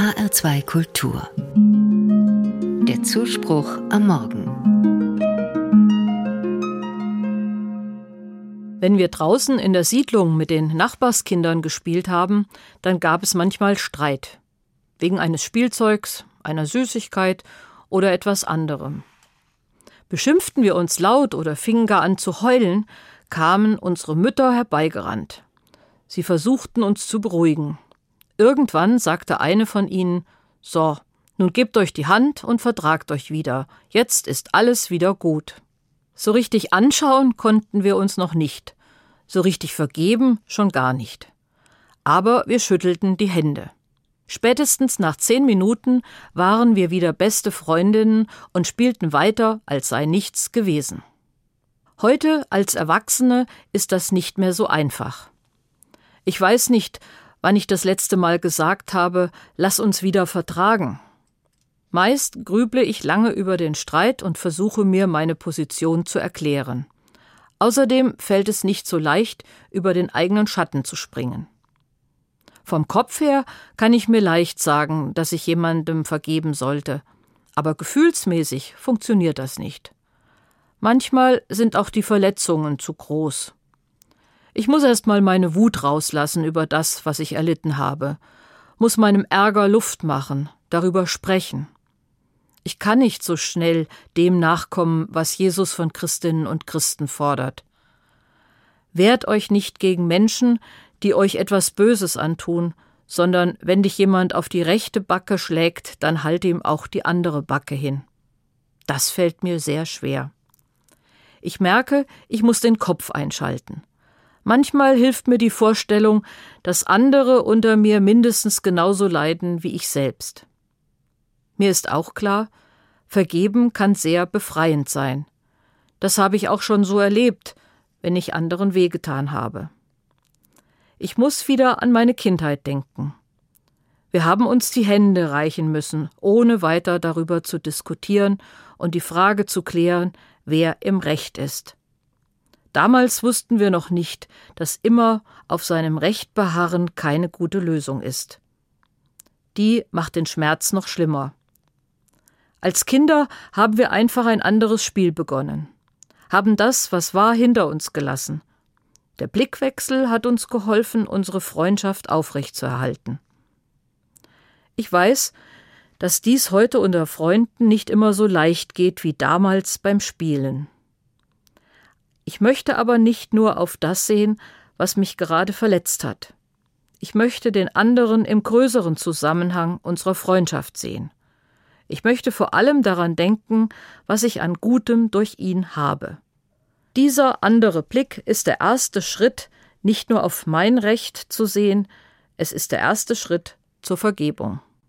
HR2 Kultur. Der Zuspruch am Morgen. Wenn wir draußen in der Siedlung mit den Nachbarskindern gespielt haben, dann gab es manchmal Streit. Wegen eines Spielzeugs, einer Süßigkeit oder etwas anderem. Beschimpften wir uns laut oder fingen gar an zu heulen, kamen unsere Mütter herbeigerannt. Sie versuchten uns zu beruhigen. Irgendwann sagte eine von ihnen So, nun gebt euch die Hand und vertragt euch wieder. Jetzt ist alles wieder gut. So richtig anschauen konnten wir uns noch nicht. So richtig vergeben schon gar nicht. Aber wir schüttelten die Hände. Spätestens nach zehn Minuten waren wir wieder beste Freundinnen und spielten weiter, als sei nichts gewesen. Heute als Erwachsene ist das nicht mehr so einfach. Ich weiß nicht, wann ich das letzte Mal gesagt habe, lass uns wieder vertragen. Meist grüble ich lange über den Streit und versuche mir meine Position zu erklären. Außerdem fällt es nicht so leicht, über den eigenen Schatten zu springen. Vom Kopf her kann ich mir leicht sagen, dass ich jemandem vergeben sollte, aber gefühlsmäßig funktioniert das nicht. Manchmal sind auch die Verletzungen zu groß. Ich muss erst mal meine Wut rauslassen über das, was ich erlitten habe, muss meinem Ärger Luft machen, darüber sprechen. Ich kann nicht so schnell dem nachkommen, was Jesus von Christinnen und Christen fordert. Wehrt euch nicht gegen Menschen, die euch etwas Böses antun, sondern wenn dich jemand auf die rechte Backe schlägt, dann halte ihm auch die andere Backe hin. Das fällt mir sehr schwer. Ich merke, ich muss den Kopf einschalten. Manchmal hilft mir die Vorstellung, dass andere unter mir mindestens genauso leiden wie ich selbst. Mir ist auch klar, vergeben kann sehr befreiend sein. Das habe ich auch schon so erlebt, wenn ich anderen wehgetan habe. Ich muss wieder an meine Kindheit denken. Wir haben uns die Hände reichen müssen, ohne weiter darüber zu diskutieren und die Frage zu klären, wer im Recht ist. Damals wussten wir noch nicht, dass immer auf seinem Recht beharren keine gute Lösung ist. Die macht den Schmerz noch schlimmer. Als Kinder haben wir einfach ein anderes Spiel begonnen, haben das, was war, hinter uns gelassen. Der Blickwechsel hat uns geholfen, unsere Freundschaft aufrechtzuerhalten. Ich weiß, dass dies heute unter Freunden nicht immer so leicht geht wie damals beim Spielen. Ich möchte aber nicht nur auf das sehen, was mich gerade verletzt hat. Ich möchte den anderen im größeren Zusammenhang unserer Freundschaft sehen. Ich möchte vor allem daran denken, was ich an Gutem durch ihn habe. Dieser andere Blick ist der erste Schritt, nicht nur auf mein Recht zu sehen, es ist der erste Schritt zur Vergebung.